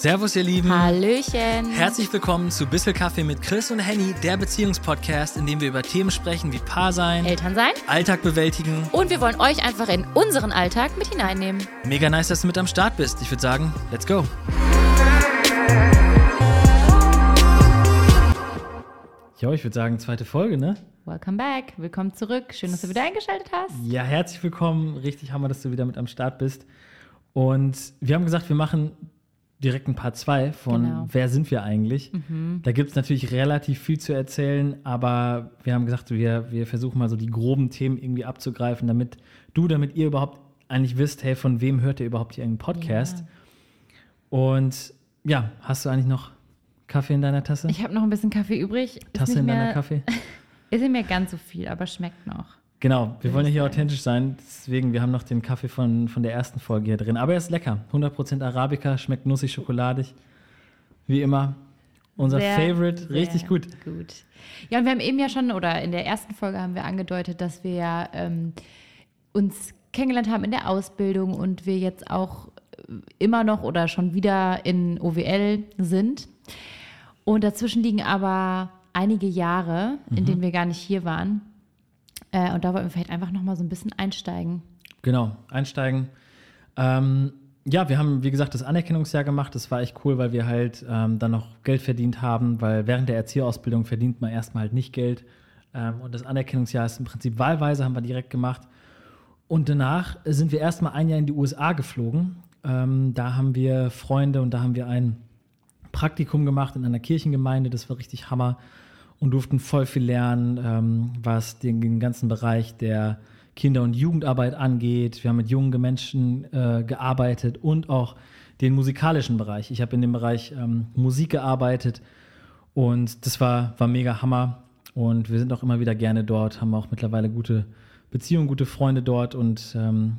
Servus, ihr Lieben. Hallöchen. Herzlich willkommen zu Bissel Kaffee mit Chris und Henny, der Beziehungspodcast, in dem wir über Themen sprechen wie Paar sein, Eltern sein. Alltag bewältigen. Und wir wollen euch einfach in unseren Alltag mit hineinnehmen. Mega nice, dass du mit am Start bist. Ich würde sagen, let's go. Jo, ich würde sagen, zweite Folge, ne? Welcome back. Willkommen zurück. Schön, dass du wieder eingeschaltet hast. Ja, herzlich willkommen. Richtig hammer, dass du wieder mit am Start bist. Und wir haben gesagt, wir machen direkt ein Part 2 von Genau. Wer sind wir eigentlich? Da gibt es natürlich relativ viel zu erzählen, aber wir haben gesagt, wir, wir versuchen mal so die groben Themen irgendwie abzugreifen, damit du, damit ihr überhaupt eigentlich wisst, hey, von wem hört ihr überhaupt hier einen Podcast? Und ja, hast du eigentlich noch Kaffee in deiner Tasse? Ich habe noch ein bisschen Kaffee übrig. Tasse in deiner mehr, Kaffee? Ist nicht mehr ganz so viel, aber schmeckt noch. Genau, wir wollen ja hier authentisch sein, deswegen, wir haben noch den Kaffee von, von der ersten Folge hier drin. Aber er ist lecker. 100% Arabica, schmeckt nussig, schokoladig. Wie immer. Unser Sehr, Favorite, sehr richtig gut. Gut. Ja, und wir haben eben ja schon, oder in der ersten Folge haben wir angedeutet, dass wir ähm, uns kennengelernt haben in der Ausbildung und wir jetzt auch äh, immer noch oder schon wieder in OWL sind. Und dazwischen liegen aber einige Jahre, in Mhm. denen wir gar nicht hier waren. Äh, und da wollten wir vielleicht einfach noch mal so ein bisschen einsteigen. Genau, einsteigen. Ähm, ja, wir haben, wie gesagt, das Anerkennungsjahr gemacht. Das war echt cool, weil wir halt ähm, dann noch Geld verdient haben, weil während der Erzieherausbildung verdient man erstmal halt nicht Geld. Ähm, und das Anerkennungsjahr ist im Prinzip wahlweise, haben wir direkt gemacht. Und danach sind wir erstmal ein Jahr in die USA geflogen. Ähm, da haben wir Freunde und da haben wir ein Praktikum gemacht in einer Kirchengemeinde. Das war richtig Hammer und durften voll viel lernen, ähm, was den, den ganzen Bereich der Kinder- und Jugendarbeit angeht. Wir haben mit jungen Menschen äh, gearbeitet und auch den musikalischen Bereich. Ich habe in dem Bereich ähm, Musik gearbeitet und das war, war mega Hammer. Und wir sind auch immer wieder gerne dort, haben auch mittlerweile gute Beziehungen, gute Freunde dort. Und ähm,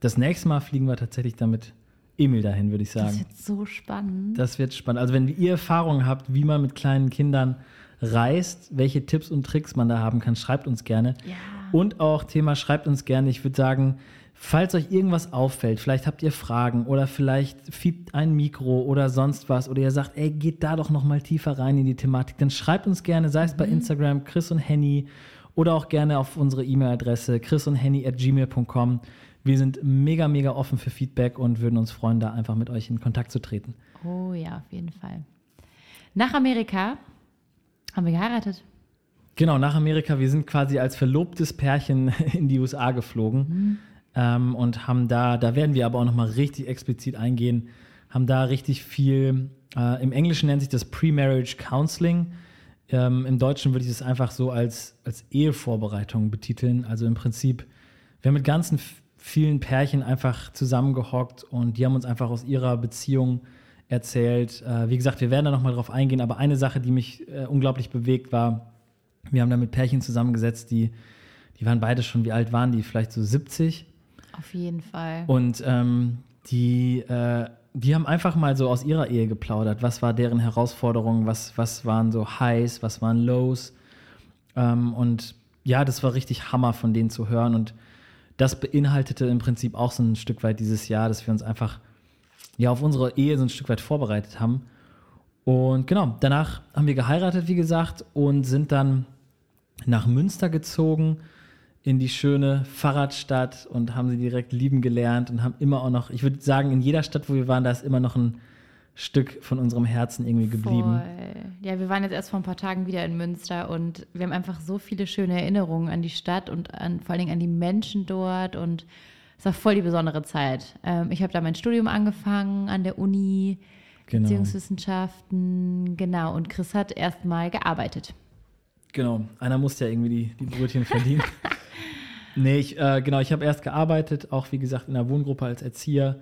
das nächste Mal fliegen wir tatsächlich dann mit Emil dahin, würde ich sagen. Das wird so spannend. Das wird spannend. Also wenn ihr Erfahrungen habt, wie man mit kleinen Kindern reist, welche Tipps und Tricks man da haben kann, schreibt uns gerne. Ja. Und auch Thema schreibt uns gerne. Ich würde sagen, falls euch irgendwas auffällt, vielleicht habt ihr Fragen oder vielleicht fiebt ein Mikro oder sonst was oder ihr sagt, ey, geht da doch noch mal tiefer rein in die Thematik, dann schreibt uns gerne, sei es bei Instagram Chris und Henny oder auch gerne auf unsere E-Mail-Adresse chris und Henny at gmail.com. Wir sind mega, mega offen für Feedback und würden uns freuen, da einfach mit euch in Kontakt zu treten. Oh ja, auf jeden Fall. Nach Amerika haben wir geheiratet. Genau, nach Amerika. Wir sind quasi als verlobtes Pärchen in die USA geflogen ähm, und haben da, da werden wir aber auch nochmal richtig explizit eingehen, haben da richtig viel, äh, im Englischen nennt sich das Pre-Marriage Counseling. Ähm, Im Deutschen würde ich das einfach so als, als Ehevorbereitung betiteln. Also im Prinzip, wir haben mit ganzen vielen Pärchen einfach zusammengehockt und die haben uns einfach aus ihrer Beziehung erzählt. Äh, wie gesagt, wir werden da nochmal drauf eingehen, aber eine Sache, die mich äh, unglaublich bewegt, war, wir haben da mit Pärchen zusammengesetzt, die, die waren beide schon, wie alt waren die? Vielleicht so 70. Auf jeden Fall. Und ähm, die, äh, die haben einfach mal so aus ihrer Ehe geplaudert. Was war deren Herausforderungen? Was, was waren so Highs? Was waren Lows? Ähm, und ja, das war richtig Hammer von denen zu hören. Und das beinhaltete im Prinzip auch so ein Stück weit dieses Jahr, dass wir uns einfach ja auf unsere Ehe so ein Stück weit vorbereitet haben. Und genau, danach haben wir geheiratet, wie gesagt, und sind dann nach Münster gezogen in die schöne Fahrradstadt und haben sie direkt lieben gelernt und haben immer auch noch, ich würde sagen, in jeder Stadt, wo wir waren, da ist immer noch ein Stück von unserem Herzen irgendwie geblieben. Voll. Ja, wir waren jetzt erst vor ein paar Tagen wieder in Münster und wir haben einfach so viele schöne Erinnerungen an die Stadt und an, vor allen Dingen an die Menschen dort und es war voll die besondere Zeit. Ähm, ich habe da mein Studium angefangen an der Uni, Genau. Beziehungswissenschaften, genau. Und Chris hat erstmal gearbeitet. Genau, einer muss ja irgendwie die, die Brötchen verdienen. nee, ich, äh, genau, ich habe erst gearbeitet, auch wie gesagt in der Wohngruppe als Erzieher.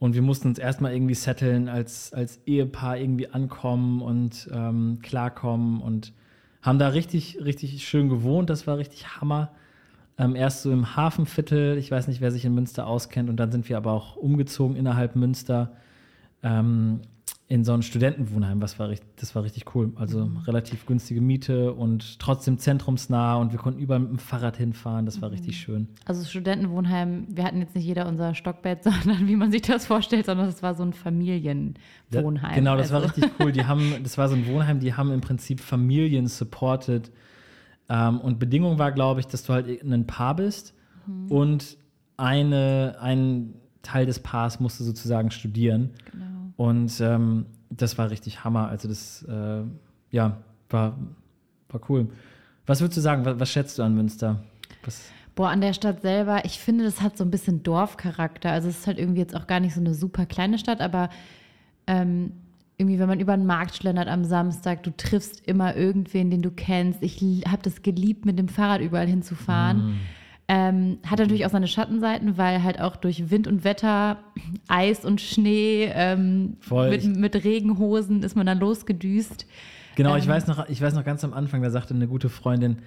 Und wir mussten uns erstmal irgendwie setteln, als, als Ehepaar irgendwie ankommen und ähm, klarkommen und haben da richtig, richtig schön gewohnt. Das war richtig Hammer. Ähm, erst so im Hafenviertel, ich weiß nicht, wer sich in Münster auskennt, und dann sind wir aber auch umgezogen innerhalb Münster ähm, in so ein Studentenwohnheim, was war richtig, das war richtig cool. Also Mhm. relativ günstige Miete und trotzdem zentrumsnah und wir konnten überall mit dem Fahrrad hinfahren. Das war Mhm. richtig schön. Also Studentenwohnheim, wir hatten jetzt nicht jeder unser Stockbett, sondern wie man sich das vorstellt, sondern das war so ein Familienwohnheim. Genau, das war Also- richtig cool. Die haben, das war so ein Wohnheim, die haben im Prinzip Familien supported. Ähm, und Bedingung war, glaube ich, dass du halt ein Paar bist Mhm. und eine, ein Teil des Paars musste sozusagen studieren. Genau. Und ähm, das war richtig Hammer. Also das, äh, ja, war, war cool. Was würdest du sagen? Was, was schätzt du an Münster? Was, Boah, an der Stadt selber, ich finde, das hat so ein bisschen Dorfcharakter. Also es ist halt irgendwie jetzt auch gar nicht so eine super kleine Stadt, aber ähm, irgendwie, wenn man über den Markt schlendert am Samstag, du triffst immer irgendwen, den du kennst. Ich habe das geliebt, mit dem Fahrrad überall hinzufahren. Mm. Ähm, hat natürlich auch seine Schattenseiten, weil halt auch durch Wind und Wetter, Eis und Schnee, ähm, mit, mit Regenhosen ist man dann losgedüst. Genau, ich Ähm. weiß noch, ich weiß noch ganz am Anfang, da sagte eine gute Freundin,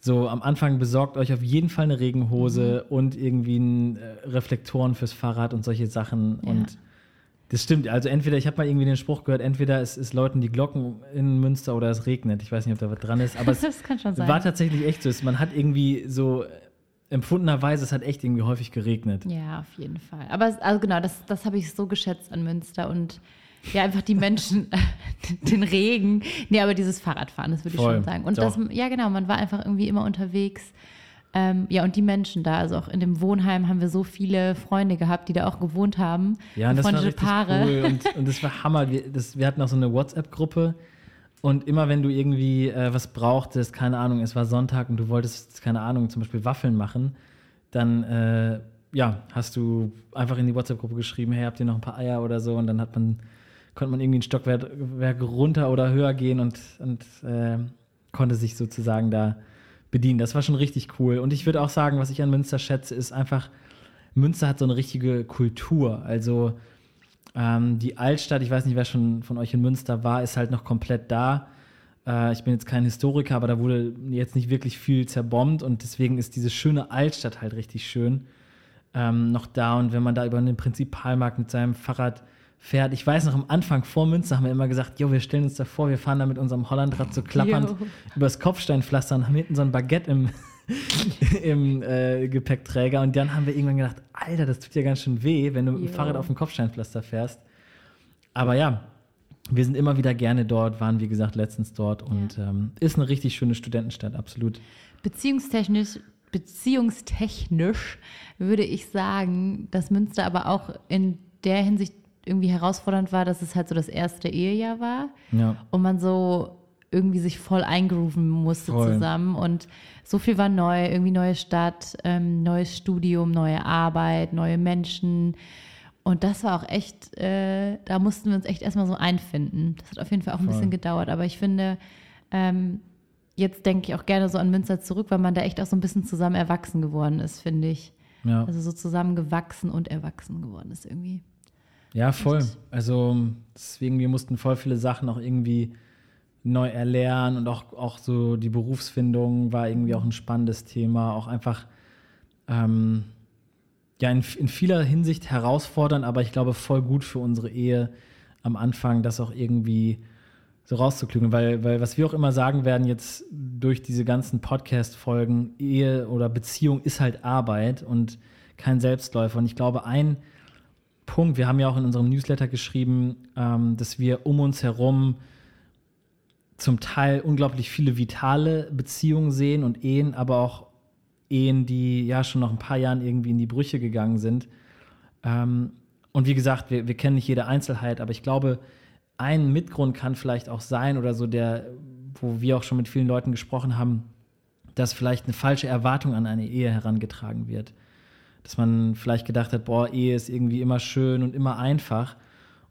so am Anfang besorgt euch auf jeden Fall eine Regenhose Mhm. und irgendwie ein, äh, Reflektoren fürs Fahrrad und solche Sachen. Und das stimmt. Also entweder, ich habe mal irgendwie den Spruch gehört, entweder es, es läuten die Glocken in Münster oder es regnet. Ich weiß nicht, ob da was dran ist, aber es Das kann schon sein. war tatsächlich echt so. Es- Man hat irgendwie so äh, empfundenerweise, es hat echt irgendwie häufig geregnet. Ja, auf jeden Fall. Aber es, also genau, das, das habe ich so geschätzt an Münster und ja, einfach die Menschen, den Regen. Nee, aber dieses Fahrradfahren, das würde ich schon sagen. Und doch. das, ja, genau, man war einfach irgendwie immer unterwegs. Ähm, ja, und die Menschen da, also auch in dem Wohnheim haben wir so viele Freunde gehabt, die da auch gewohnt haben. Ja, und das war richtig cool und, und das war Hammer. Wir, das, wir hatten auch so eine WhatsApp-Gruppe und immer wenn du irgendwie äh, was brauchtest, keine Ahnung, es war Sonntag und du wolltest, keine Ahnung, zum Beispiel Waffeln machen, dann äh, ja, hast du einfach in die WhatsApp-Gruppe geschrieben, hey, habt ihr noch ein paar Eier oder so und dann hat man, konnte man irgendwie ein Stockwerk Werk runter oder höher gehen und, und äh, konnte sich sozusagen da bedienen. Das war schon richtig cool. Und ich würde auch sagen, was ich an Münster schätze, ist einfach, Münster hat so eine richtige Kultur. Also ähm, die Altstadt, ich weiß nicht, wer schon von euch in Münster war, ist halt noch komplett da. Äh, ich bin jetzt kein Historiker, aber da wurde jetzt nicht wirklich viel zerbombt und deswegen ist diese schöne Altstadt halt richtig schön ähm, noch da. Und wenn man da über den Prinzipalmarkt mit seinem Fahrrad fährt, ich weiß noch am Anfang vor Münster haben wir immer gesagt, jo, wir stellen uns da vor, wir fahren da mit unserem Hollandrad so klappernd Jo. übers Kopfsteinpflaster und haben hinten so ein Baguette im, im äh, Gepäckträger. Und dann haben wir irgendwann gedacht, Alter, das tut ja ganz schön weh, wenn du mit dem. Fahrrad auf dem Kopfsteinpflaster fährst. Aber ja, wir sind immer wieder gerne dort, waren wie gesagt letztens dort und ähm, ist eine richtig schöne Studentenstadt, absolut. Beziehungstechnisch, beziehungstechnisch würde ich sagen, dass Münster aber auch in der Hinsicht irgendwie herausfordernd war, dass es halt so das erste Ehejahr war Ja. und man so irgendwie sich voll eingrooven musste Voll. zusammen und so viel war neu, irgendwie neue Stadt, ähm, neues Studium, neue Arbeit, neue Menschen und das war auch echt, äh, da mussten wir uns echt erstmal so einfinden. Das hat auf jeden Fall auch ein Voll. bisschen gedauert, aber ich finde, ähm, jetzt denke ich auch gerne so an Münster zurück, weil man da echt auch so ein bisschen zusammen erwachsen geworden ist, finde ich. Ja. Also so zusammen gewachsen und erwachsen geworden ist irgendwie. Ja, voll. Also deswegen, wir mussten voll viele Sachen auch irgendwie neu erlernen und auch, auch so die Berufsfindung war irgendwie auch ein spannendes Thema. Auch einfach ähm, ja in, in vieler Hinsicht herausfordernd, aber ich glaube voll gut für unsere Ehe am Anfang, das auch irgendwie so rauszuklügeln, weil, weil was wir auch immer sagen werden jetzt durch diese ganzen Podcast-Folgen, Ehe oder Beziehung ist halt Arbeit und kein Selbstläufer. Und ich glaube, ein Punkt, wir haben ja auch in unserem Newsletter geschrieben, ähm, dass wir um uns herum zum Teil unglaublich viele vitale Beziehungen sehen und Ehen, aber auch Ehen, die ja schon nach ein paar Jahren irgendwie in die Brüche gegangen sind. Ähm, und wie gesagt, wir, wir kennen nicht jede Einzelheit, aber ich glaube, ein Mitgrund kann vielleicht auch sein oder so der, wo wir auch schon mit vielen Leuten gesprochen haben, dass vielleicht eine falsche Erwartung an eine Ehe herangetragen wird. Dass man vielleicht gedacht hat, boah, Ehe ist irgendwie immer schön und immer einfach.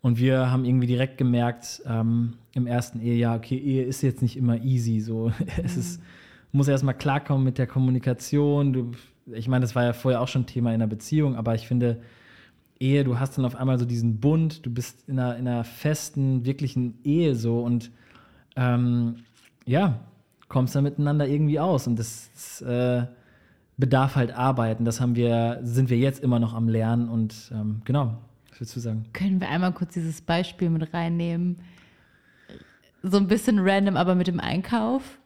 Und wir haben irgendwie direkt gemerkt ähm, im ersten Ehejahr, okay, Ehe ist jetzt nicht immer easy. So, es ist, muss erstmal klarkommen mit der Kommunikation. Du, ich meine, das war ja vorher auch schon Thema in einer Beziehung, aber ich finde, Ehe, du hast dann auf einmal so diesen Bund, du bist in einer, in einer festen, wirklichen Ehe so und ähm, ja, kommst dann miteinander irgendwie aus und das, das äh, bedarf halt Arbeiten. Das haben wir, sind wir jetzt immer noch am Lernen und ähm, genau, würdest du sagen? Können wir einmal kurz dieses Beispiel mit reinnehmen? So ein bisschen random, aber mit dem Einkauf.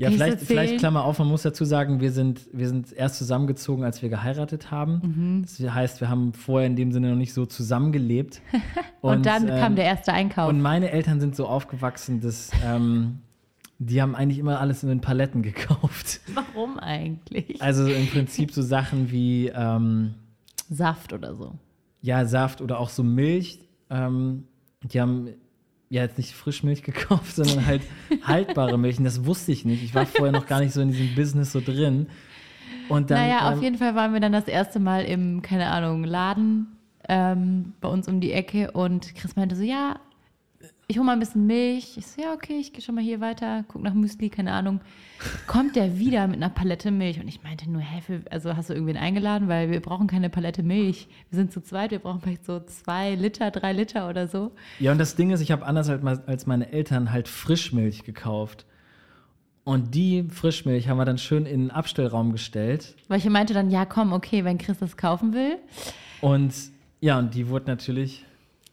Ja, Kann vielleicht, vielleicht Klammer auf, man muss dazu sagen, wir sind, wir sind erst zusammengezogen, als wir geheiratet haben. Mhm. Das heißt, wir haben vorher in dem Sinne noch nicht so zusammengelebt. Und, dann ähm, kam der erste Einkauf. Und meine Eltern sind so aufgewachsen, dass ähm, die haben eigentlich immer alles in den Paletten gekauft. Warum eigentlich? Also im Prinzip so Sachen wie ähm, Saft oder so. ja, Saft oder auch so Milch. Ähm, die haben ja jetzt nicht Frischmilch gekauft, sondern halt haltbare Milch. Und das wusste ich nicht. Ich war vorher noch gar nicht so in diesem Business so drin. Und dann, naja, auf ähm, jeden Fall waren wir dann das erste Mal im, keine Ahnung, Laden ähm, bei uns um die Ecke und Chris meinte so, ja, ich hole mal ein bisschen Milch. Ich so, ja, okay, ich gehe schon mal hier weiter, guck nach Müsli, keine Ahnung. Kommt der wieder mit einer Palette Milch? Und ich meinte nur, hä, für, also hast du irgendwen eingeladen? Weil wir brauchen keine Palette Milch. Wir sind zu zweit, wir brauchen vielleicht so zwei Liter, drei Liter oder so. Ja, und das Ding ist, ich habe anders als, me- als meine Eltern halt Frischmilch gekauft. Und die Frischmilch haben wir dann schön in den Abstellraum gestellt. Weil ich meinte dann, ja, komm, okay, wenn Chris das kaufen will. Und ja, und die wurde natürlich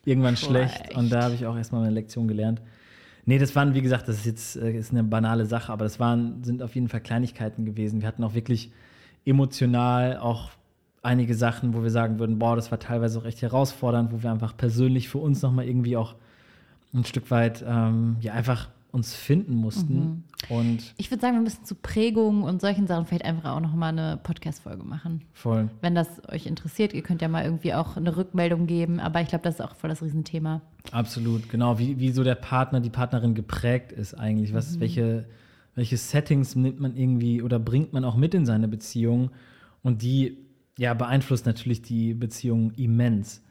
irgendwann schlecht. Schlecht. Und da habe ich auch erstmal meine Lektion gelernt. Nee, das waren, wie gesagt, das ist jetzt äh, ist eine banale Sache, aber das waren, sind auf jeden Fall Kleinigkeiten gewesen. Wir hatten auch wirklich emotional auch einige Sachen, wo wir sagen würden, boah, das war teilweise auch echt herausfordernd, wo wir einfach persönlich für uns nochmal irgendwie auch ein Stück weit ähm, ja einfach uns finden mussten. Und Ich würde sagen, wir müssen zu Prägungen und solchen Sachen vielleicht einfach auch noch mal eine Podcast-Folge machen. voll. Wenn das euch interessiert, ihr könnt ja mal irgendwie auch eine Rückmeldung geben, aber ich glaube, das ist auch voll das Riesenthema. Absolut, genau. Wie, wie so der Partner, die Partnerin geprägt ist eigentlich. Was, welche, welche Settings nimmt man irgendwie oder bringt man auch mit in seine Beziehung? Und die ja, beeinflusst natürlich die Beziehung immens.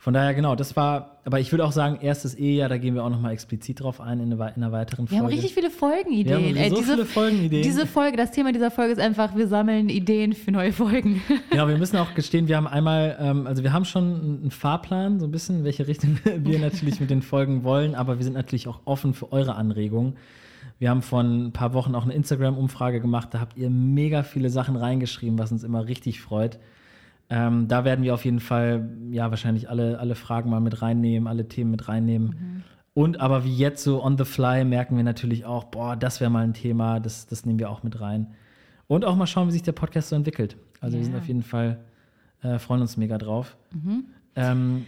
Von daher, genau, das war, aber ich würde auch sagen, erstes Ehejahr, da gehen wir auch nochmal explizit drauf ein in, eine, wei- in einer weiteren Wir Folge. haben richtig viele Folgenideen. Wir haben so viele Folgenideen. Diese Folge, das Thema dieser Folge ist einfach, wir sammeln Ideen für neue Folgen. Genau, wir müssen auch gestehen, wir haben einmal, ähm, also wir haben schon einen einen Fahrplan, so ein bisschen, in welche Richtung wir natürlich mit den Folgen wollen, aber wir sind natürlich auch offen für eure Anregungen. Wir haben vor ein paar Wochen auch eine Instagram-Umfrage gemacht, da habt ihr mega viele Sachen reingeschrieben, was uns immer richtig freut. Ähm, da werden wir auf jeden Fall, ja, wahrscheinlich alle, alle Fragen mal mit reinnehmen, alle Themen mit reinnehmen. Und aber wie jetzt so on the fly merken wir natürlich auch, boah, das wäre mal ein Thema, das, das nehmen wir auch mit rein. Und auch mal schauen, wie sich der Podcast so entwickelt. Also wir sind auf jeden Fall, äh, freuen uns mega drauf. Ähm,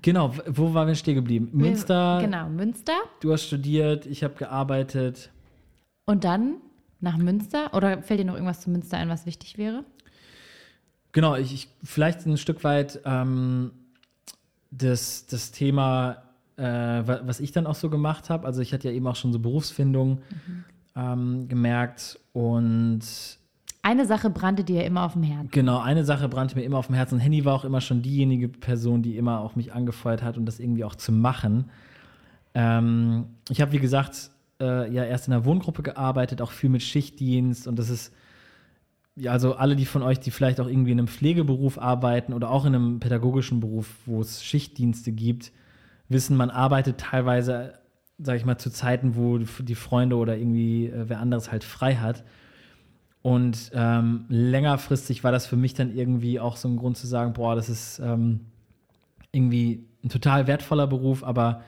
genau, wo waren wir stehen geblieben? Münster, Genau, Münster. du hast studiert, ich habe gearbeitet. Und dann nach Münster. Oder fällt dir noch irgendwas zu Münster ein, was wichtig wäre? Genau, ich, ich vielleicht ein Stück weit ähm, das, das Thema, äh, wa- was ich dann auch so gemacht habe. Also ich hatte ja eben auch schon so Berufsfindung ähm, gemerkt und Eine Sache brannte dir immer auf dem Herzen. Genau, eine Sache brannte mir immer auf dem Herzen. Henny war auch immer schon diejenige Person, die immer auch mich angefeuert hat und das irgendwie auch zu machen. Ähm, ich habe, wie gesagt, äh, ja erst in einer Wohngruppe gearbeitet, auch viel mit Schichtdienst und das ist, ja, also alle, die von euch, die vielleicht auch irgendwie in einem Pflegeberuf arbeiten oder auch in einem pädagogischen Beruf, wo es Schichtdienste gibt, wissen, man arbeitet teilweise, sag ich mal, zu Zeiten, wo die Freunde oder irgendwie äh, wer anderes halt frei hat. Und ähm, längerfristig war das für mich dann irgendwie auch so ein Grund zu sagen, boah, das ist ähm, irgendwie ein total wertvoller Beruf, aber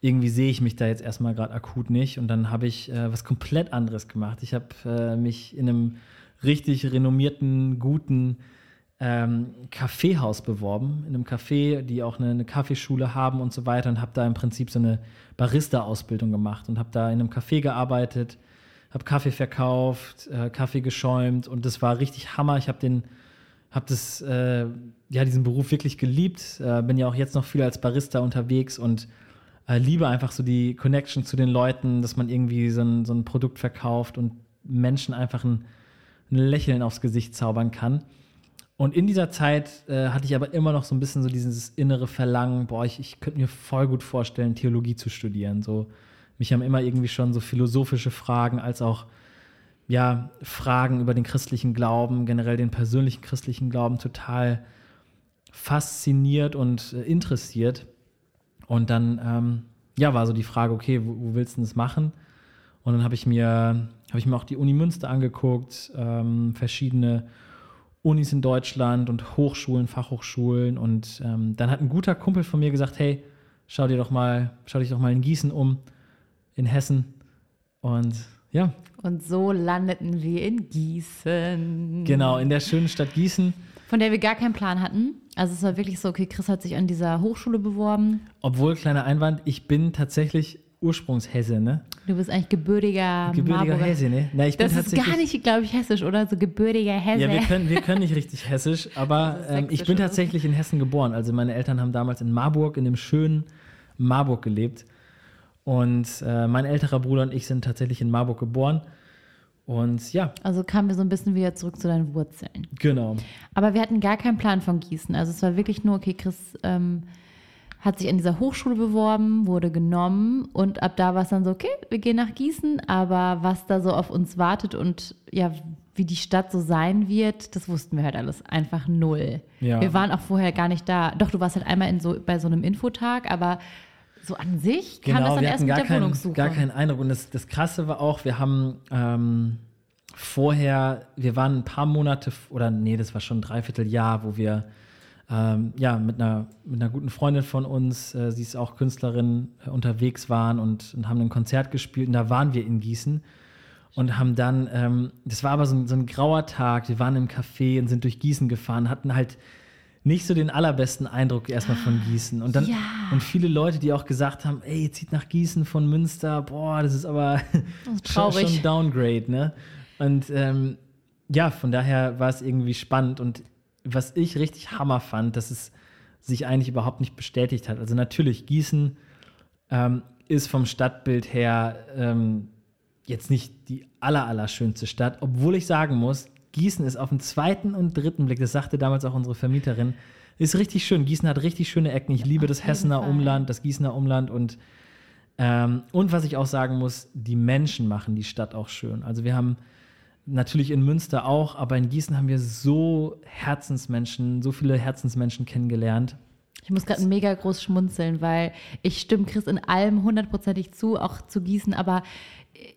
irgendwie sehe ich mich da jetzt erstmal gerade akut nicht. Und dann habe ich äh, was komplett anderes gemacht. Ich habe äh, mich in einem richtig renommierten, guten ähm, Kaffeehaus beworben, in einem Café, die auch eine, eine Kaffeeschule haben und so weiter und habe da im Prinzip so eine Barista-Ausbildung gemacht und habe da in einem Café gearbeitet, habe Kaffee verkauft, äh, Kaffee geschäumt und das war richtig Hammer. Ich habe den, habe das, äh, ja, diesen Beruf wirklich geliebt. Äh, bin ja auch jetzt noch viel als Barista unterwegs und äh, liebe einfach so die Connection zu den Leuten, dass man irgendwie so ein, so ein Produkt verkauft und Menschen einfach ein, ein Lächeln aufs Gesicht zaubern kann. Und in dieser Zeit äh, hatte ich aber immer noch so ein bisschen so dieses innere Verlangen, boah, ich, ich könnte mir voll gut vorstellen, Theologie zu studieren. So, mich haben immer irgendwie schon so philosophische Fragen als auch ja, Fragen über den christlichen Glauben, generell den persönlichen christlichen Glauben total fasziniert und äh, interessiert. Und dann ähm, ja, war so die Frage, okay, wo, wo willst du das machen? Und dann habe ich mir habe ich mir auch die Uni Münster angeguckt, ähm, verschiedene Unis in Deutschland und Hochschulen, Fachhochschulen. Und ähm, dann hat ein guter Kumpel von mir gesagt, hey, schau dir doch mal, schau dich doch mal in Gießen um, in Hessen. Und ja. Und so landeten wir in Gießen. Genau, in der schönen Stadt Gießen. Von der wir gar keinen Plan hatten. Also es war wirklich so, okay, Chris hat sich an dieser Hochschule beworben. Obwohl, kleiner Einwand, ich bin tatsächlich Ursprungshesse, ne? Du bist eigentlich gebürtiger Gebürtiger Marburger. Hesse, ne? Na, ich Das bin ist gar nicht, glaube ich, hessisch, oder? So gebürtiger Hesse. Ja, wir können, wir können nicht richtig hessisch, aber ähm, ich bin tatsächlich in Hessen geboren. Also meine Eltern haben damals in Marburg, in dem schönen Marburg gelebt. Und äh, mein älterer Bruder und ich sind tatsächlich in Marburg geboren. Und ja, also kamen wir so ein bisschen wieder zurück zu deinen Wurzeln. genau. Aber wir hatten gar keinen Plan von Gießen. Also es war wirklich nur, okay, Chris ähm, hat sich an dieser Hochschule beworben, wurde genommen und ab da war es dann so, okay, wir gehen nach Gießen, aber was da so auf uns wartet und ja, wie die Stadt so sein wird, das wussten wir halt alles einfach null. Ja. Wir waren auch vorher gar nicht da. Doch, du warst halt einmal in so, bei so einem Infotag, aber so an sich kam das Genau, dann erst mit gar, der keinen, Wohnungssuche. gar keinen Eindruck. Und das, das Krasse war auch, wir haben ähm, vorher, wir waren ein paar Monate, oder nee, das war schon ein Dreivierteljahr, wo wir ähm, ja, mit einer, mit einer guten Freundin von uns, äh, sie ist auch Künstlerin, äh, unterwegs waren und, und haben ein Konzert gespielt. Und da waren wir in Gießen und haben dann, ähm, das war aber so ein, so ein grauer Tag, wir waren im Café und sind durch Gießen gefahren, hatten halt nicht so den allerbesten Eindruck erstmal von Gießen. Und dann Ja. und viele Leute, die auch gesagt haben, ey, zieht nach Gießen von Münster, boah, das ist aber schon, traurig. schon Downgrade, ne? Und ähm, ja, von daher war es irgendwie spannend. Und was ich richtig Hammer fand, dass es sich eigentlich überhaupt nicht bestätigt hat. Also natürlich, Gießen ähm, ist vom Stadtbild her ähm, jetzt nicht die aller, allerschönste Stadt, obwohl ich sagen muss, Gießen ist auf den zweiten und dritten Blick, das sagte damals auch unsere Vermieterin, ist richtig schön. Gießen hat richtig schöne Ecken. Ich liebe das Hessener Fall. Umland, das Gießener Umland und, ähm, und was ich auch sagen muss, die Menschen machen die Stadt auch schön. Also wir haben natürlich in Münster auch, aber in Gießen haben wir so Herzensmenschen, so viele Herzensmenschen kennengelernt. Ich muss gerade mega groß schmunzeln, weil ich stimme Chris in allem hundertprozentig zu, auch zu Gießen, aber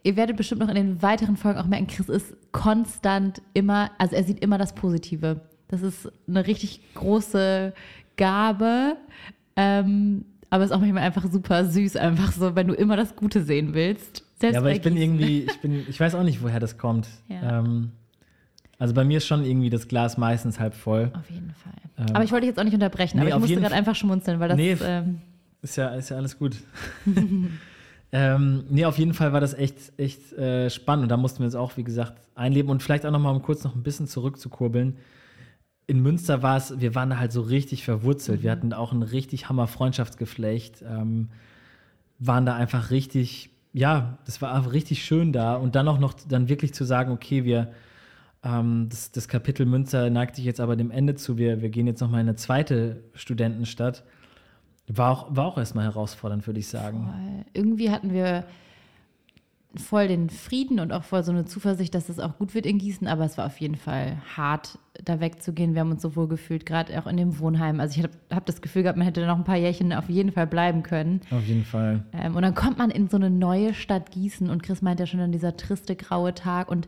ihr werdet bestimmt noch in den weiteren Folgen auch merken, Chris ist konstant immer, also er sieht immer das Positive. Das ist eine richtig große Gabe, ähm, aber ist auch manchmal einfach super süß, einfach so, wenn du immer das Gute sehen willst. Selbst Ja, aber ich bin irgendwie, ich bin, ich weiß auch nicht, woher das kommt. Ja. Ähm, also bei mir ist schon irgendwie das Glas meistens halb voll. Auf jeden Fall. Ähm, aber ich wollte dich jetzt auch nicht unterbrechen, nee, aber ich musste gerade einfach schmunzeln, weil das Nee, ähm, Ist ja, ist ja alles gut. ähm, nee, auf jeden Fall war das echt, echt äh, spannend. Und da mussten wir uns auch, wie gesagt, einleben. Und vielleicht auch noch mal, um kurz noch ein bisschen zurückzukurbeln. In Münster war es, wir waren da halt so richtig verwurzelt. Wir hatten auch ein richtig Hammer Freundschaftsgeflecht. Ähm, waren da einfach richtig, ja, das war einfach richtig schön da. Und dann auch noch dann wirklich zu sagen, okay, wir, ähm, das, das Kapitel Münster neigt sich jetzt aber dem Ende zu. Wir, wir gehen jetzt noch mal in eine zweite Studentenstadt. War auch, war auch erstmal herausfordernd, würde ich sagen. Voll. Irgendwie hatten wir voll den Frieden und auch voll so eine Zuversicht, dass es auch gut wird in Gießen, aber es war auf jeden Fall hart, da wegzugehen. Wir haben uns so wohl gefühlt, gerade auch in dem Wohnheim. Also ich habe hab das Gefühl gehabt, man hätte noch ein paar Jährchen auf jeden Fall bleiben können. Auf jeden Fall. Ähm, und dann kommt man in so eine neue Stadt Gießen und Chris meint ja schon an dieser triste graue Tag und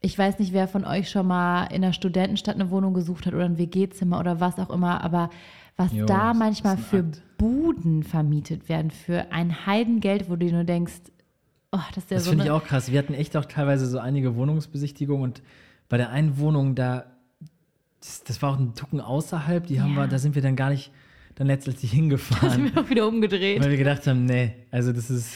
ich weiß nicht, wer von euch schon mal in einer Studentenstadt eine Wohnung gesucht hat oder ein WG-Zimmer oder was auch immer, aber was Jo, da manchmal für. Buden vermietet werden, für ein Heidengeld, wo du dir nur denkst, oh, das ja Das so finde ich auch krass. Wir hatten echt auch teilweise so einige Wohnungsbesichtigungen und bei der einen Wohnung, da, das, das war auch ein Tucken außerhalb, die haben Ja. wir, da sind wir dann gar nicht dann letztendlich sind hingefahren, wir auch wieder umgedreht. weil wir gedacht haben, nee, also das ist,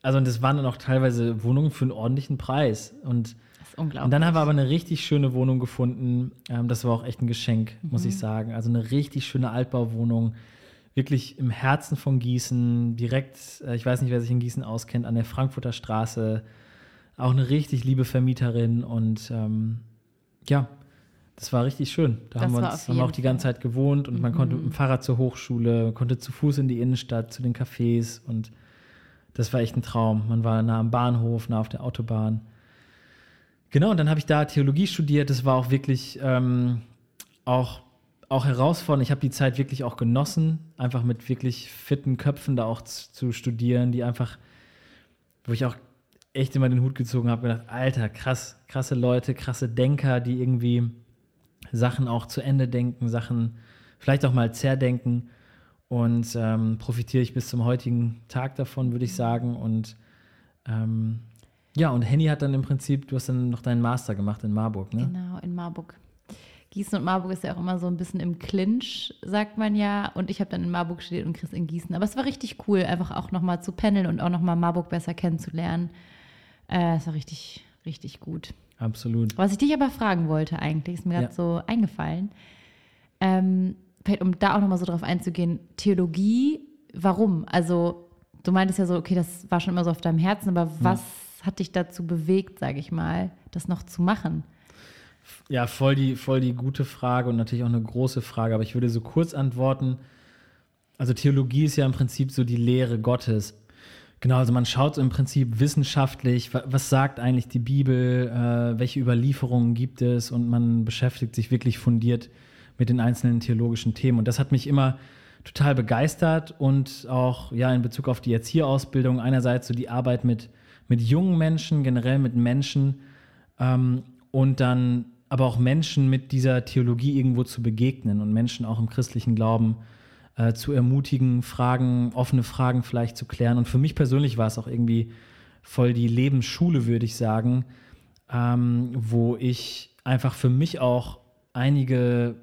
also und das waren dann auch teilweise Wohnungen für einen ordentlichen Preis und Das ist unglaublich. Und dann haben wir aber eine richtig schöne Wohnung gefunden. Ähm, das war auch echt ein Geschenk, muss Mhm. ich sagen. Also eine richtig schöne Altbauwohnung. Wirklich im Herzen von Gießen, direkt, äh, ich weiß nicht, wer sich in Gießen auskennt, an der Frankfurter Straße. Auch eine richtig liebe Vermieterin und ähm, ja, das war richtig schön. Da Das haben wir, uns, haben auch die ganze Zeit gewohnt und man konnte mit dem Fahrrad zur Hochschule, konnte zu Fuß in die Innenstadt, zu den Cafés und das war echt ein Traum. Man war nah am Bahnhof, nah auf der Autobahn. Genau, und dann habe ich da Theologie studiert. Das war auch wirklich ähm, auch, auch herausfordernd. Ich habe die Zeit wirklich auch genossen, einfach mit wirklich fitten Köpfen da auch zu, zu studieren, die einfach, wo ich auch echt immer den Hut gezogen habe, gedacht, Alter, krass, krasse Leute, krasse Denker, die irgendwie Sachen auch zu Ende denken, Sachen vielleicht auch mal zerdenken. Und ähm, profitiere ich bis zum heutigen Tag davon, würde ich sagen. Und ähm, ja, und Henny hat dann im Prinzip, du hast dann noch deinen Master gemacht in Marburg, ne? Genau, in Marburg. Gießen und Marburg ist ja auch immer so ein bisschen im Clinch, sagt man ja. Und ich habe dann in Marburg studiert und Chris in Gießen. Aber es war richtig cool, einfach auch nochmal zu pendeln und auch nochmal Marburg besser kennenzulernen. Äh, es war richtig, richtig gut. Absolut. Was ich dich aber fragen wollte eigentlich, ist mir gerade Ja. so eingefallen. Ähm, vielleicht, um da auch nochmal so drauf einzugehen, Theologie, warum? Also, du meintest ja so, okay, das war schon immer so auf deinem Herzen, aber was hat dich dazu bewegt, sage ich mal, das noch zu machen? Ja, voll die, voll die gute Frage und natürlich auch eine große Frage, aber ich würde so kurz antworten. Also Theologie ist ja im Prinzip so die Lehre Gottes. Genau, also man schaut im Prinzip wissenschaftlich, wa- was sagt eigentlich die Bibel, äh, welche Überlieferungen gibt es und man beschäftigt sich wirklich fundiert mit den einzelnen theologischen Themen. Und das hat mich immer total begeistert und auch ja in Bezug auf die Erzieherausbildung einerseits so die Arbeit mit, mit jungen Menschen, generell mit Menschen, ähm, und dann aber auch Menschen mit dieser Theologie irgendwo zu begegnen und Menschen auch im christlichen Glauben äh, zu ermutigen, Fragen, offene Fragen vielleicht zu klären. Und für mich persönlich war es auch irgendwie voll die Lebensschule, würde ich sagen, ähm, wo ich einfach für mich auch einige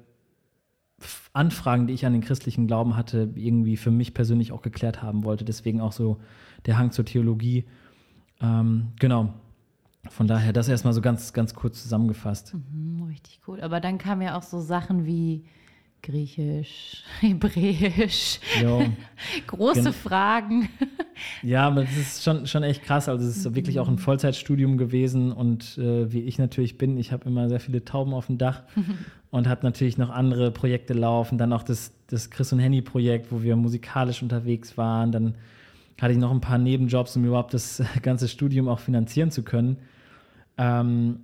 Anfragen, die ich an den christlichen Glauben hatte, irgendwie für mich persönlich auch geklärt haben wollte. Deswegen auch so der Hang zur Theologie. Ähm, genau. Von daher, das erstmal so ganz, ganz kurz zusammengefasst. Hm, richtig cool. Aber dann kamen ja auch so Sachen wie Griechisch, Hebräisch, Jo. große Gen- Fragen. Ja, aber das ist schon, schon echt krass. Also es ist wirklich auch ein Vollzeitstudium gewesen und äh, wie ich natürlich bin, ich habe immer sehr viele Tauben auf dem Dach und habe natürlich noch andere Projekte laufen. Dann auch das, das Chris und Henny Projekt, wo wir musikalisch unterwegs waren. Dann hatte ich noch ein paar Nebenjobs, um überhaupt das ganze Studium auch finanzieren zu können. Ähm,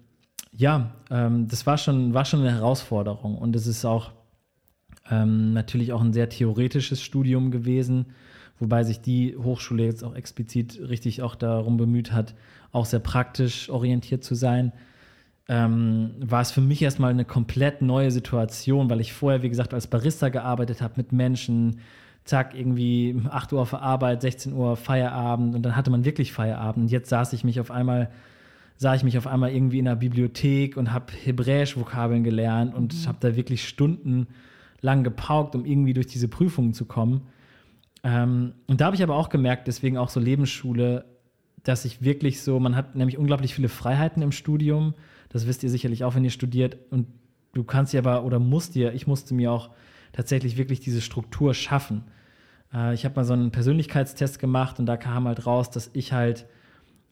ja, ähm, das war schon, war schon eine Herausforderung und es ist auch ähm, natürlich auch ein sehr theoretisches Studium gewesen, wobei sich die Hochschule jetzt auch explizit richtig auch darum bemüht hat, auch sehr praktisch orientiert zu sein. Ähm, war es für mich erstmal eine komplett neue Situation, weil ich vorher, wie gesagt, als Barista gearbeitet habe mit Menschen, zack, irgendwie 8 Uhr auf Arbeit, 16 Uhr Feierabend und dann hatte man wirklich Feierabend. Jetzt saß ich mich auf einmal, sah ich mich auf einmal irgendwie in der Bibliothek und habe Hebräisch-Vokabeln gelernt und habe da wirklich stundenlang gepaukt, um irgendwie durch diese Prüfungen zu kommen. Ähm, und da habe ich aber auch gemerkt, deswegen auch so Lebensschule, dass ich wirklich so, man hat nämlich unglaublich viele Freiheiten im Studium. Das wisst ihr sicherlich auch, wenn ihr studiert. Und du kannst dir aber oder musst dir, ich musste mir auch tatsächlich wirklich diese Struktur schaffen. Äh, ich habe mal so einen Persönlichkeitstest gemacht und da kam halt raus, dass ich halt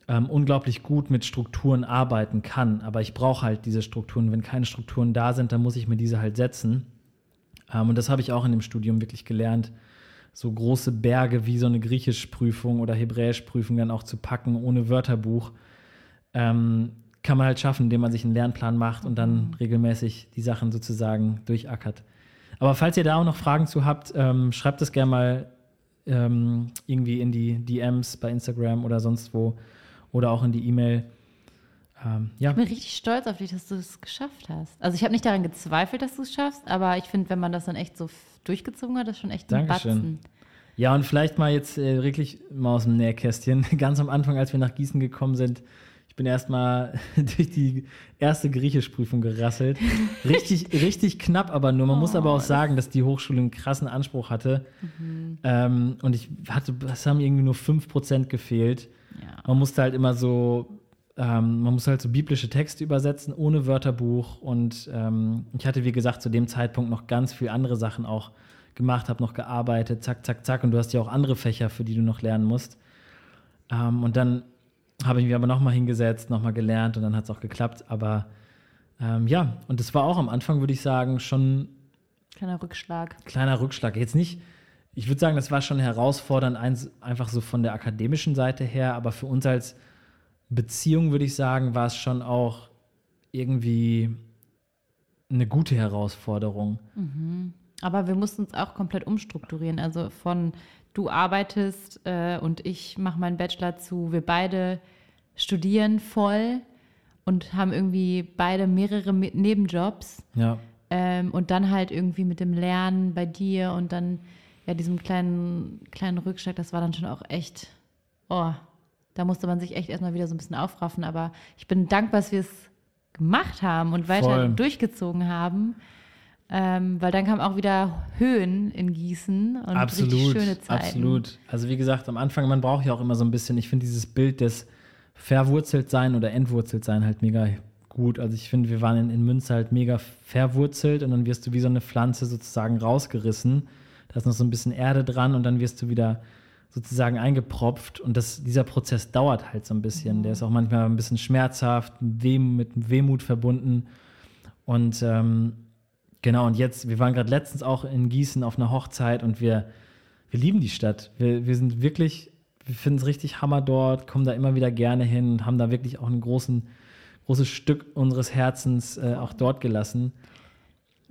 ähm, unglaublich gut mit Strukturen arbeiten kann. Aber ich brauche halt diese Strukturen. Wenn keine Strukturen da sind, dann muss ich mir diese halt setzen. Ähm, und das habe ich auch in dem Studium wirklich gelernt, so große Berge wie so eine Griechischprüfung oder Hebräischprüfung dann auch zu packen, ohne Wörterbuch. Ähm, kann man halt schaffen, indem man sich einen Lernplan macht und dann regelmäßig die Sachen sozusagen durchackert. Aber falls ihr da auch noch Fragen zu habt, ähm, schreibt es gerne mal ähm, irgendwie in die DMs bei Instagram oder sonst wo oder auch in die E-Mail. Ähm, ja, Ich bin richtig stolz auf dich, dass du es geschafft hast. Also ich habe nicht daran gezweifelt, dass du es schaffst, aber ich finde, wenn man das dann echt so durchgezogen hat, das ist schon echt ein Dankeschön. Batzen. Ja, und vielleicht mal jetzt äh, wirklich mal aus dem Nähkästchen. Ganz am Anfang, als wir nach Gießen gekommen sind, ich bin erstmal durch die erste Griechischprüfung gerasselt. Richtig, richtig knapp, aber nur. Man muss aber auch sagen, dass die Hochschule einen krassen Anspruch hatte. Ähm, und ich hatte, es haben irgendwie nur 5% gefehlt. Ja. Man musste halt immer so, ähm, man musste halt so biblische Texte übersetzen, ohne Wörterbuch. Und ähm, ich hatte, wie gesagt, zu dem Zeitpunkt noch ganz viel andere Sachen auch gemacht, habe noch gearbeitet, zack, zack, zack. Und du hast ja auch andere Fächer, für die du noch lernen musst. Ähm, und dann habe ich mich aber nochmal hingesetzt, nochmal gelernt und dann hat es auch geklappt. Aber ähm, ja, und es war auch am Anfang, würde ich sagen, schon Kleiner Rückschlag. kleiner Rückschlag. Jetzt nicht, ich würde sagen, das war schon herausfordernd, einfach so von der akademischen Seite her, aber für uns als Beziehung, würde ich sagen, war es schon auch irgendwie eine gute Herausforderung. Aber wir mussten uns auch komplett umstrukturieren. Also von du arbeitest äh, und ich mache meinen Bachelor zu, wir beide studieren voll und haben irgendwie beide mehrere Me- Nebenjobs. Ja, Ähm, und dann halt irgendwie mit dem Lernen bei dir und dann ja diesem kleinen, kleinen Rückschlag, das war dann schon auch echt, oh, da musste man sich echt erstmal wieder so ein bisschen aufraffen. Aber ich bin dankbar, dass wir es gemacht haben und weiter Voll. durchgezogen haben. Ähm, weil dann kamen auch wieder Höhen in Gießen und richtig absolut, schöne Zeiten. absolut. Also wie gesagt, am Anfang, man braucht ja auch immer so ein bisschen, ich finde dieses Bild des verwurzelt sein oder entwurzelt sein halt mega gut. Also ich finde, wir waren in, in Münster halt mega verwurzelt und dann wirst du wie so eine Pflanze sozusagen rausgerissen. Da ist noch so ein bisschen Erde dran und dann wirst du wieder sozusagen eingepropft und das, dieser Prozess dauert halt so ein bisschen. Der ist auch manchmal ein bisschen schmerzhaft, mit Wehmut verbunden und ähm, Genau, und jetzt, wir waren gerade letztens auch in Gießen auf einer Hochzeit und wir, wir lieben die Stadt. Wir, wir sind wirklich, wir finden es richtig Hammer dort, kommen da immer wieder gerne hin und haben da wirklich auch ein großen, großes Stück unseres Herzens äh, auch dort gelassen.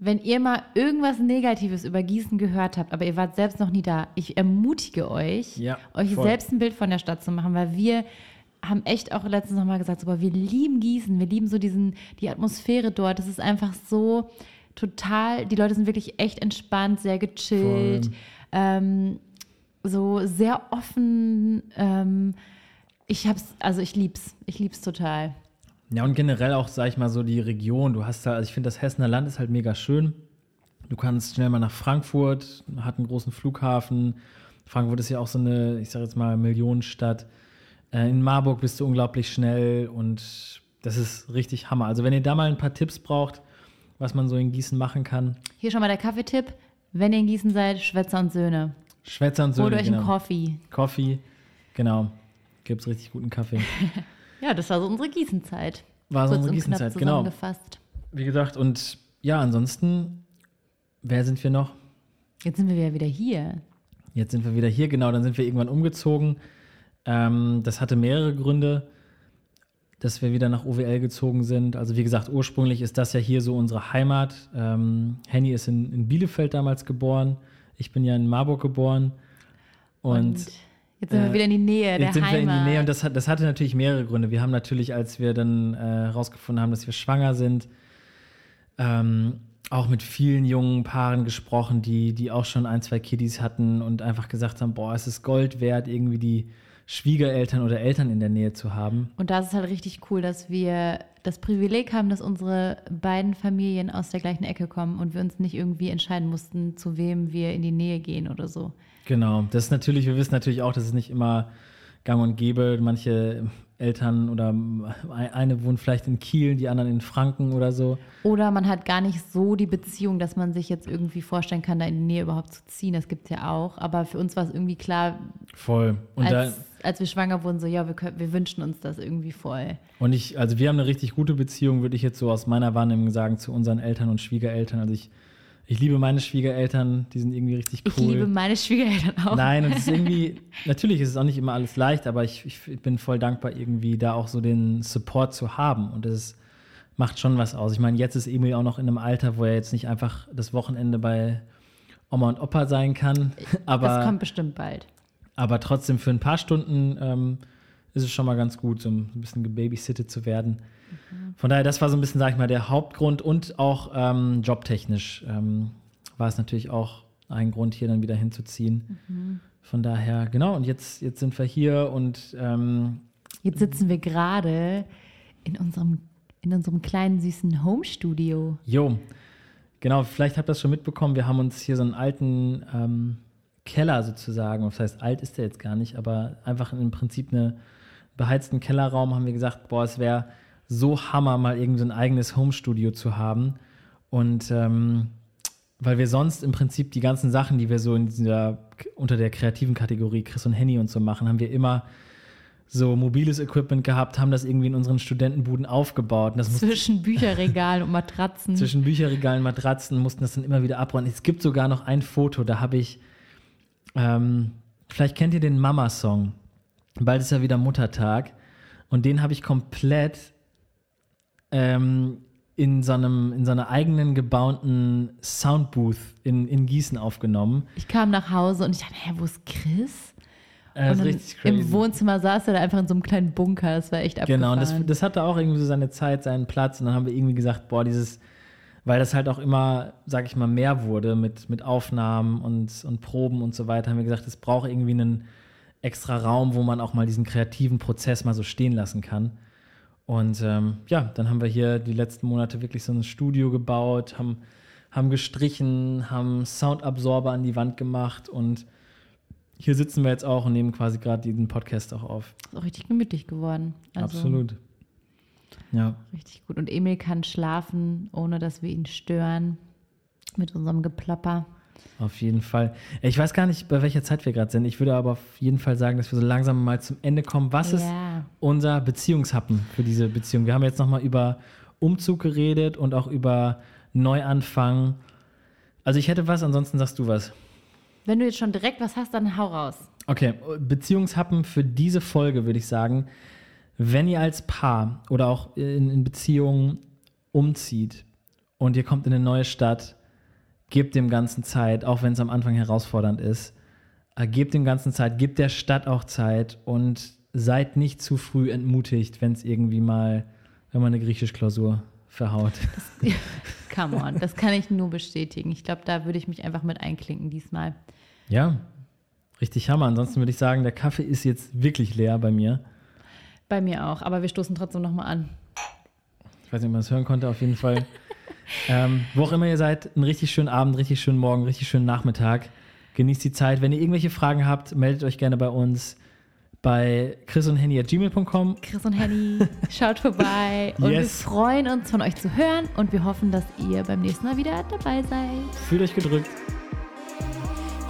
Wenn ihr mal irgendwas Negatives über Gießen gehört habt, aber ihr wart selbst noch nie da, ich ermutige euch, Ja, euch voll. selbst ein Bild von der Stadt zu machen, weil wir haben echt auch letztens nochmal gesagt, so, boah, wir lieben Gießen, wir lieben so diesen, die Atmosphäre dort. Das ist einfach so total, die Leute sind wirklich echt entspannt, sehr gechillt, ähm, so sehr offen. Ähm, ich hab's, also ich lieb's, ich lieb's total. Ja, und generell auch, sag ich mal, so die Region. Du hast da, also ich finde, das Hessener Land ist halt mega schön. Du kannst schnell mal nach Frankfurt, hat einen großen Flughafen. Frankfurt ist ja auch so eine, ich sage jetzt mal, Millionenstadt. Äh, In Marburg bist du unglaublich schnell und das ist richtig Hammer. Also wenn ihr da mal ein paar Tipps braucht, was man so in Gießen machen kann, Hier schon mal der Kaffeetipp. Wenn ihr in Gießen seid, Schwätzer und Söhne. Schwätzer und Holt Söhne, euch einen genau. Coffee. Coffee, genau. Gibt's richtig guten Kaffee. Ja, das war so unsere Gießenzeit. War so unsere und Gießenzeit, genau. zusammengefasst. Wie gesagt, und ja, ansonsten, wer sind wir noch? Jetzt sind wir ja wieder hier. Jetzt sind wir wieder hier, genau, dann sind wir irgendwann umgezogen. Ähm, das hatte mehrere Gründe, dass wir wieder nach OWL gezogen sind. Also wie gesagt, ursprünglich ist das ja hier so unsere Heimat. Ähm, Henny ist in, in Bielefeld damals geboren. Ich bin ja in Marburg geboren. Und, jetzt sind wir äh, wieder in die Nähe der jetzt sind Heimat. wir in die Nähe und das, hat, das hatte natürlich mehrere Gründe. Wir haben natürlich, als wir dann äh, herausgefunden haben, dass wir schwanger sind, ähm, auch mit vielen jungen Paaren gesprochen, die, die auch schon ein, zwei Kiddies hatten und einfach gesagt haben, boah, es ist Gold wert, irgendwie die Schwiegereltern oder Eltern in der Nähe zu haben. Und das ist halt richtig cool, dass wir das Privileg haben, dass unsere beiden Familien aus der gleichen Ecke kommen und wir uns nicht irgendwie entscheiden mussten, zu wem wir in die Nähe gehen oder so. Genau, das ist natürlich, wir wissen natürlich auch, dass es nicht immer gang und gäbe. Manche Eltern oder eine wohnen vielleicht in Kiel, die anderen in Franken oder so. Oder man hat gar nicht so die Beziehung, dass man sich jetzt irgendwie vorstellen kann, da in die Nähe überhaupt zu ziehen. Das gibt es ja auch. Aber für uns war es irgendwie klar, Voll. Und da, als, als wir schwanger wurden, so, ja, wir, können, wir wünschen uns das irgendwie voll. Und ich, also wir haben eine richtig gute Beziehung, würde ich jetzt so aus meiner Wahrnehmung sagen, zu unseren Eltern und Schwiegereltern. Also ich, ich liebe meine Schwiegereltern, die sind irgendwie richtig cool. Ich liebe meine Schwiegereltern auch. Nein, und es ist irgendwie, natürlich ist es auch nicht immer alles leicht, aber ich, ich bin voll dankbar, irgendwie da auch so den Support zu haben. Und das ist, macht schon was aus. Ich meine, jetzt ist Emil auch noch in einem Alter, wo er jetzt nicht einfach das Wochenende bei Oma und Opa sein kann. Aber, das kommt bestimmt bald. aber trotzdem für ein paar Stunden ähm, ist es schon mal ganz gut, so ein bisschen gebabysittet zu werden. Von daher, das war so ein bisschen, sag ich mal, der Hauptgrund und auch ähm, jobtechnisch ähm, war es natürlich auch ein Grund, hier dann wieder hinzuziehen. Von daher, genau, und jetzt, jetzt sind wir hier und ähm, Jetzt sitzen wir gerade in unserem, in unserem kleinen süßen Home-Studio. jo, genau, vielleicht habt ihr das schon mitbekommen, wir haben uns hier so einen alten ähm, Keller sozusagen, was heißt alt ist der jetzt gar nicht, aber einfach im Prinzip einen beheizten Kellerraum haben wir gesagt, boah, es wäre so Hammer, mal irgendwie so ein eigenes Home-Studio zu haben. Und ähm, weil wir sonst im Prinzip die ganzen Sachen, die wir so in dieser, unter der kreativen Kategorie Chris und Henny und so machen, haben wir immer so mobiles Equipment gehabt, haben das irgendwie in unseren Studentenbuden aufgebaut. Und Zwischen Bücherregalen und Matratzen. zwischen Bücherregalen, Matratzen, mussten das dann immer wieder abräumen. Es gibt sogar noch ein Foto, da habe ich, ähm, vielleicht kennt ihr den Mama-Song. Bald ist ja wieder Muttertag. Und den habe ich komplett ähm, in, so einem, in so einer eigenen gebauten Soundbooth in, in Gießen aufgenommen. Ich kam nach Hause und ich dachte, hä, wo ist Chris? Äh, und ist richtig crazy. im Wohnzimmer saß er da einfach in so einem kleinen Bunker. Das war echt abgefahren. Genau, und das, das hatte auch irgendwie so seine Zeit, seinen Platz. Und dann haben wir irgendwie gesagt, boah, dieses weil das halt auch immer, sag ich mal, mehr wurde mit, mit Aufnahmen und, und Proben und so weiter, haben wir gesagt, es braucht irgendwie einen extra Raum, wo man auch mal diesen kreativen Prozess mal so stehen lassen kann. Und ähm, ja, dann haben wir hier die letzten Monate wirklich so ein Studio gebaut, haben, haben gestrichen, haben Soundabsorber an die Wand gemacht und hier sitzen wir jetzt auch und nehmen quasi gerade diesen Podcast auch auf. Ist auch richtig gemütlich geworden. Also Absolut. Ja. Richtig gut. Und Emil kann schlafen, ohne dass wir ihn stören mit unserem Geplapper. Auf jeden Fall. Ich weiß gar nicht, bei welcher Zeit wir gerade sind. Ich würde aber auf jeden Fall sagen, dass wir so langsam mal zum Ende kommen. Was ja. ist unser Beziehungshappen für diese Beziehung? Wir haben jetzt nochmal über Umzug geredet und auch über Neuanfang. Also ich hätte was, ansonsten sagst du was. Wenn du jetzt schon direkt was hast, dann hau raus. Okay, Beziehungshappen für diese Folge würde ich sagen, wenn ihr als Paar oder auch in, in Beziehungen umzieht und ihr kommt in eine neue Stadt, gebt dem Ganzen Zeit, auch wenn es am Anfang herausfordernd ist. Äh, gebt dem Ganzen Zeit, gebt der Stadt auch Zeit und seid nicht zu früh entmutigt, wenn es irgendwie mal, wenn man eine Griechisch-Klausur verhaut. Das, come on, das kann ich nur bestätigen. Ich glaube, da würde ich mich einfach mit einklinken diesmal. Ja, richtig Hammer. Ansonsten würde ich sagen, der Kaffee ist jetzt wirklich leer bei mir. Bei mir auch, aber wir stoßen trotzdem nochmal an. Ich weiß nicht, ob man das hören konnte, auf jeden Fall. ähm, wo auch immer ihr seid, einen richtig schönen Abend, richtig schönen Morgen, richtig schönen Nachmittag. Genießt die Zeit. Wenn ihr irgendwelche Fragen habt, meldet euch gerne bei uns bei Chris und Henny at gmail.com. Chris und Henny, schaut vorbei. Und yes. wir freuen uns, von euch zu hören und wir hoffen, dass ihr beim nächsten Mal wieder dabei seid. Fühlt euch gedrückt.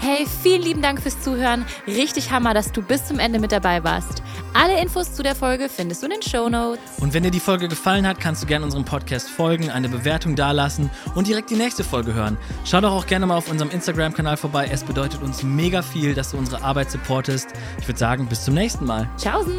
Hey, vielen lieben Dank fürs Zuhören. Richtig Hammer, dass du bis zum Ende mit dabei warst. Alle Infos zu der Folge findest du in den Show Notes. Und wenn dir die Folge gefallen hat, kannst du gerne unserem Podcast folgen, eine Bewertung dalassen und direkt die nächste Folge hören. Schau doch auch gerne mal auf unserem Instagram-Kanal vorbei. Es bedeutet uns mega viel, dass du unsere Arbeit supportest. Ich würde sagen, bis zum nächsten Mal. Tschaußen.